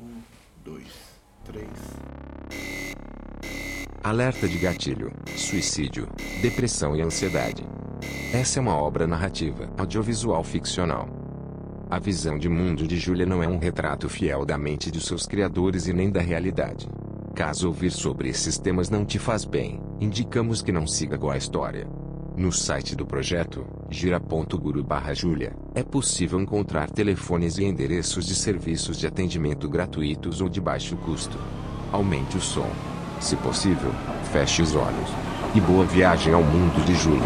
Um, dois, três. Alerta de gatilho, suicídio, depressão e ansiedade. Essa é uma obra narrativa audiovisual ficcional. A visão de mundo de Julia não é um retrato fiel da mente de seus criadores e nem da realidade. Caso ouvir sobre esses temas não te faz bem, indicamos que não siga com a história. No site do projeto, gira.guru Julia, é possível encontrar telefones e endereços de serviços de atendimento gratuitos ou de baixo custo. Aumente o som. Se possível, feche os olhos. E boa viagem ao mundo de Julia.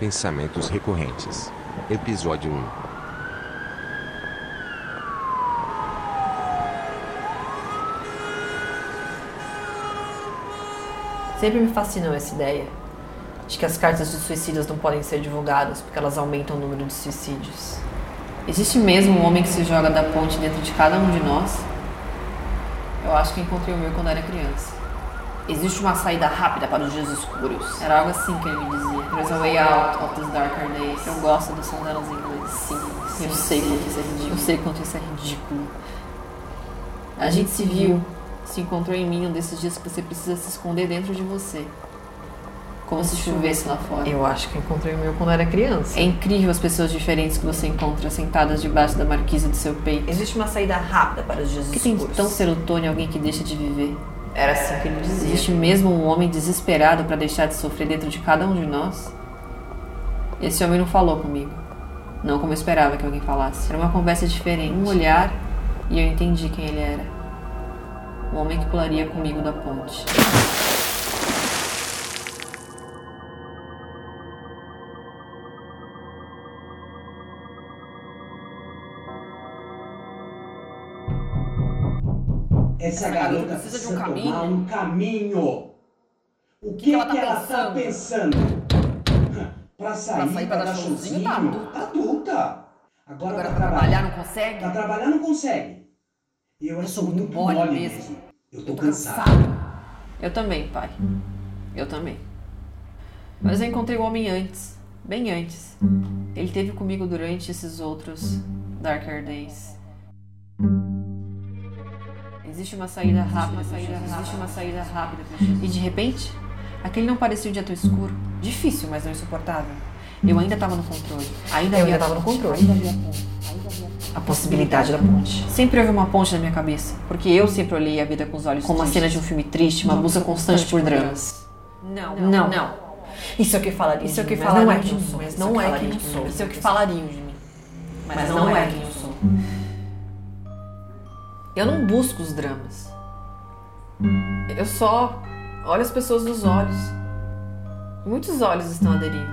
Pensamentos recorrentes. Episódio 1. Sempre me fascinou essa ideia de que as cartas de suicidas não podem ser divulgadas porque elas aumentam o número de suicídios. Existe mesmo um homem que se joga da ponte dentro de cada um de nós? Eu acho que encontrei o meu quando era criança. Existe uma saída rápida para os dias escuros. Era algo assim que ele me dizia. There's a way out of these darker days. Eu gosto do som delas em inglês. Sim, sim, eu sei quanto isso é ridículo. Eu sei quanto isso é ridículo. A gente se viu se encontrou em mim um desses dias que você precisa se esconder dentro de você. Como se chovesse lá fora. Eu acho que encontrei o meu quando era criança. É incrível as pessoas diferentes que você encontra sentadas debaixo da marquise do seu peito. Existe uma saída rápida para os dias que escuros. tem tão serotônio alguém que deixa de viver? Era assim que ele dizia. Existe mesmo um homem desesperado para deixar de sofrer dentro de cada um de nós? Esse homem não falou comigo. Não como eu esperava que alguém falasse. Era uma conversa diferente. Um olhar e eu entendi quem ele era o homem que pularia comigo da ponte. Essa garota precisa de um caminho. um caminho. O que, que, ela, tá, que ela tá pensando? Pra sair, pra, sair, pra, pra dar showzinho, tá adulta. Tá adulta. Agora, Agora pra trabalhar não consegue? Pra trabalhar não consegue. Eu, eu sou muito mole, mole mesmo. mesmo. Eu tô, eu tô cansado. cansado. Eu também, pai. Eu também. Mas eu encontrei o homem antes, bem antes. Ele teve comigo durante esses outros Darker Days. Existe uma saída rápida, uma saída rápida, existe uma saída rápida. E de repente, aquele não parecia um dia tão escuro. Difícil, mas não insuportável. Eu ainda estava no controle. Ainda eu ainda estava no controle. Ainda havia a possibilidade da ponte. Sempre houve uma ponte na minha cabeça, porque eu sempre olhei a vida com os olhos como uma cena de um filme triste, uma busca constante por dramas. Não, não, não. Isso é o que falariam. Isso é o que falariam não é quem eu sou. Mas não é quem eu sou. Isso é o que falariam de mim. Mas não é quem eu sou. Eu não busco os dramas. Eu só olho as pessoas nos olhos. Muitos olhos estão à deriva,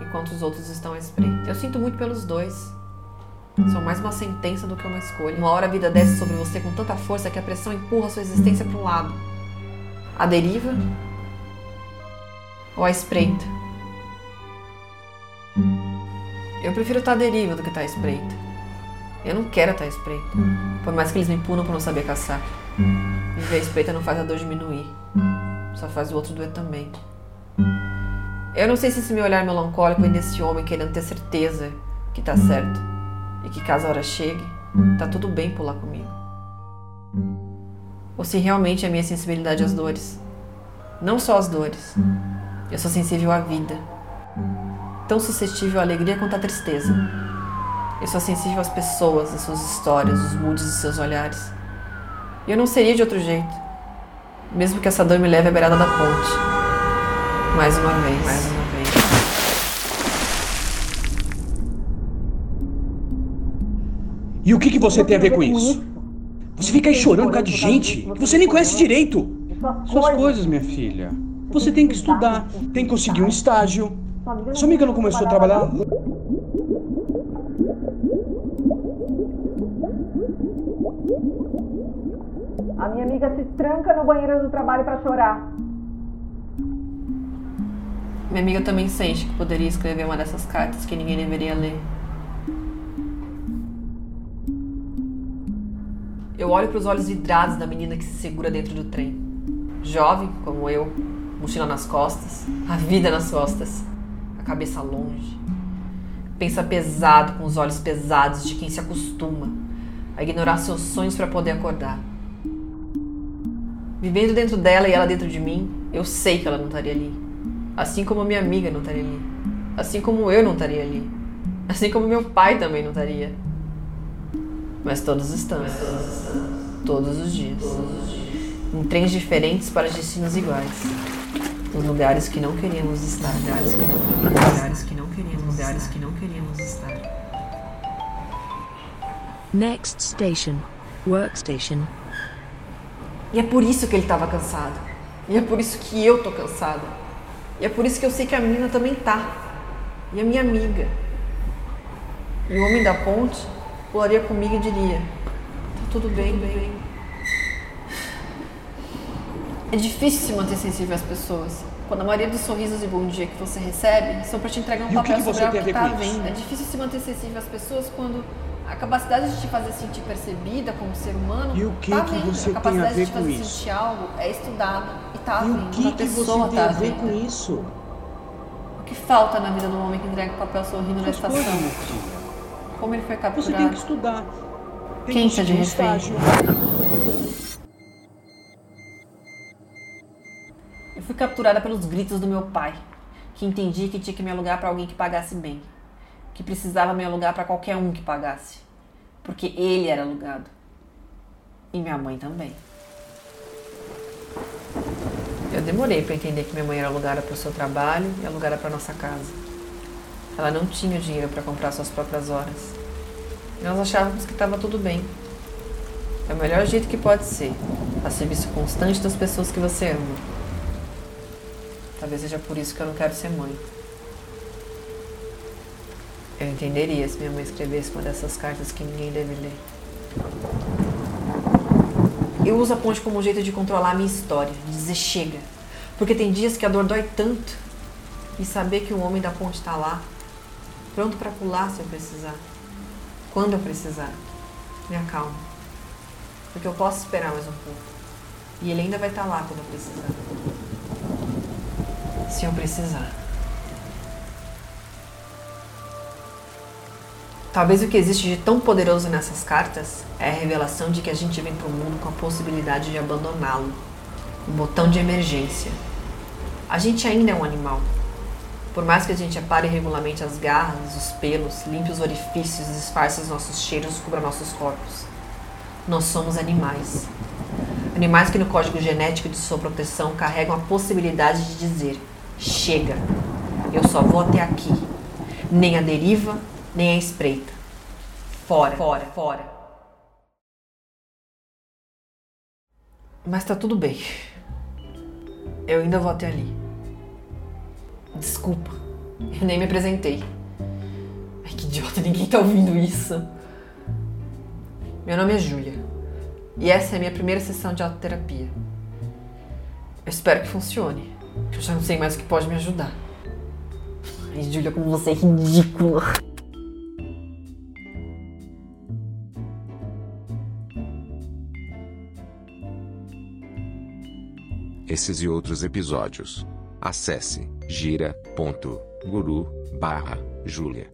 enquanto os outros estão à espreita. Eu sinto muito pelos dois. São mais uma sentença do que uma escolha. Uma hora a vida desce sobre você com tanta força que a pressão empurra sua existência para um lado. A deriva ou a espreita. Eu prefiro estar à deriva do que estar à espreita. Eu não quero estar à espreita. Por mais que eles me punam por não saber caçar. Viver à espreita não faz a dor diminuir. Só faz o outro doer também. Eu não sei se esse meu olhar melancólico é desse homem querendo ter certeza que tá certo e que caso a hora chegue, tá tudo bem pular comigo. Ou se realmente é minha sensibilidade às dores. Não só às dores. Eu sou sensível à vida. Tão suscetível à alegria quanto à tristeza. Eu sou sensível às pessoas, às suas histórias, os moods dos seus olhares. E eu não seria de outro jeito. Mesmo que essa dor me leve à beirada da ponte. Mais uma vez. Mais uma vez. E o que, que você tem a ver com isso? Você fica aí chorando por causa de gente que você nem conhece direito. Suas coisas, minha filha. Você tem que estudar, tem que conseguir um estágio. Sua amiga não começou a trabalhar? A minha amiga se tranca no banheiro do trabalho para chorar. Minha amiga também sente que poderia escrever uma dessas cartas que ninguém deveria ler. Eu olho para os olhos vidrados da menina que se segura dentro do trem. Jovem, como eu, mochila nas costas, a vida nas costas. A cabeça longe. Pensa pesado, com os olhos pesados de quem se acostuma a ignorar seus sonhos para poder acordar. Vivendo dentro dela e ela dentro de mim, eu sei que ela não estaria ali. Assim como minha amiga não estaria ali. Assim como eu não estaria ali. Assim como meu pai também não estaria. Mas todos estamos. Todos os dias. Em trens diferentes para destinos iguais. Nos lugares que não queríamos estar. Lugares que não, lugares que não queríamos. Lugares que não queríamos estar. Next station. Workstation. E é por isso que ele estava cansado. E é por isso que eu tô cansada. E é por isso que eu sei que a menina também tá. E a minha amiga. E o homem da ponte pularia comigo e diria: Tá tudo bem, tudo bem. É difícil se manter sensível às pessoas. Quando a maioria dos sorrisos e bom dia que você recebe são para te entregar um E o que papel que sobre você algo tem a que tá isso? vendo. É difícil se manter sensível às pessoas quando a capacidade de te fazer sentir percebida como ser humano E o que tá que você a tem a capacidade ver de te com fazer isso? sentir algo é estudado e tá E o vendo. que, Uma que pessoa você tem tá a ver vendo. com isso? O que falta na vida do homem que entrega o papel sorrindo na estação? Como ele foi Você capturado? tem que estudar. Tem Quem que tá de um refém? estágio. Eu fui capturada pelos gritos do meu pai, que entendia que tinha que me alugar para alguém que pagasse bem, que precisava me alugar para qualquer um que pagasse, porque ele era alugado. E minha mãe também. Eu demorei para entender que minha mãe era alugada para o seu trabalho e alugada para nossa casa. Ela não tinha dinheiro para comprar suas próprias horas. Nós achávamos que estava tudo bem. É o melhor jeito que pode ser, a serviço constante das pessoas que você ama. Talvez seja por isso que eu não quero ser mãe. Eu entenderia se minha mãe escrevesse uma dessas cartas que ninguém deve ler. Eu uso a ponte como um jeito de controlar a minha história, dizer chega. Porque tem dias que a dor dói tanto. E saber que o homem da ponte está lá, pronto para pular se eu precisar. Quando eu precisar. Me acalma. Porque eu posso esperar mais um pouco. E ele ainda vai estar lá quando eu precisar se eu precisar. Talvez o que existe de tão poderoso nessas cartas é a revelação de que a gente vem para o mundo com a possibilidade de abandoná-lo um botão de emergência. A gente ainda é um animal. Por mais que a gente apare regularmente as garras, os pelos, limpe os orifícios, disfarce os nossos cheiros, cubra nossos corpos. Nós somos animais. Animais que no código genético de sua proteção carregam a possibilidade de dizer: chega, eu só vou até aqui. Nem a deriva, nem a espreita. Fora, fora, fora. Mas tá tudo bem. Eu ainda vou até ali. Desculpa, eu nem me apresentei. Ai, que idiota, ninguém tá ouvindo isso. Meu nome é Júlia. E essa é a minha primeira sessão de autoterapia. Eu espero que funcione. Eu já não sei mais o que pode me ajudar. Ai, Júlia, como você é ridícula. Esses e outros episódios. Acesse gira.guru barra Júlia.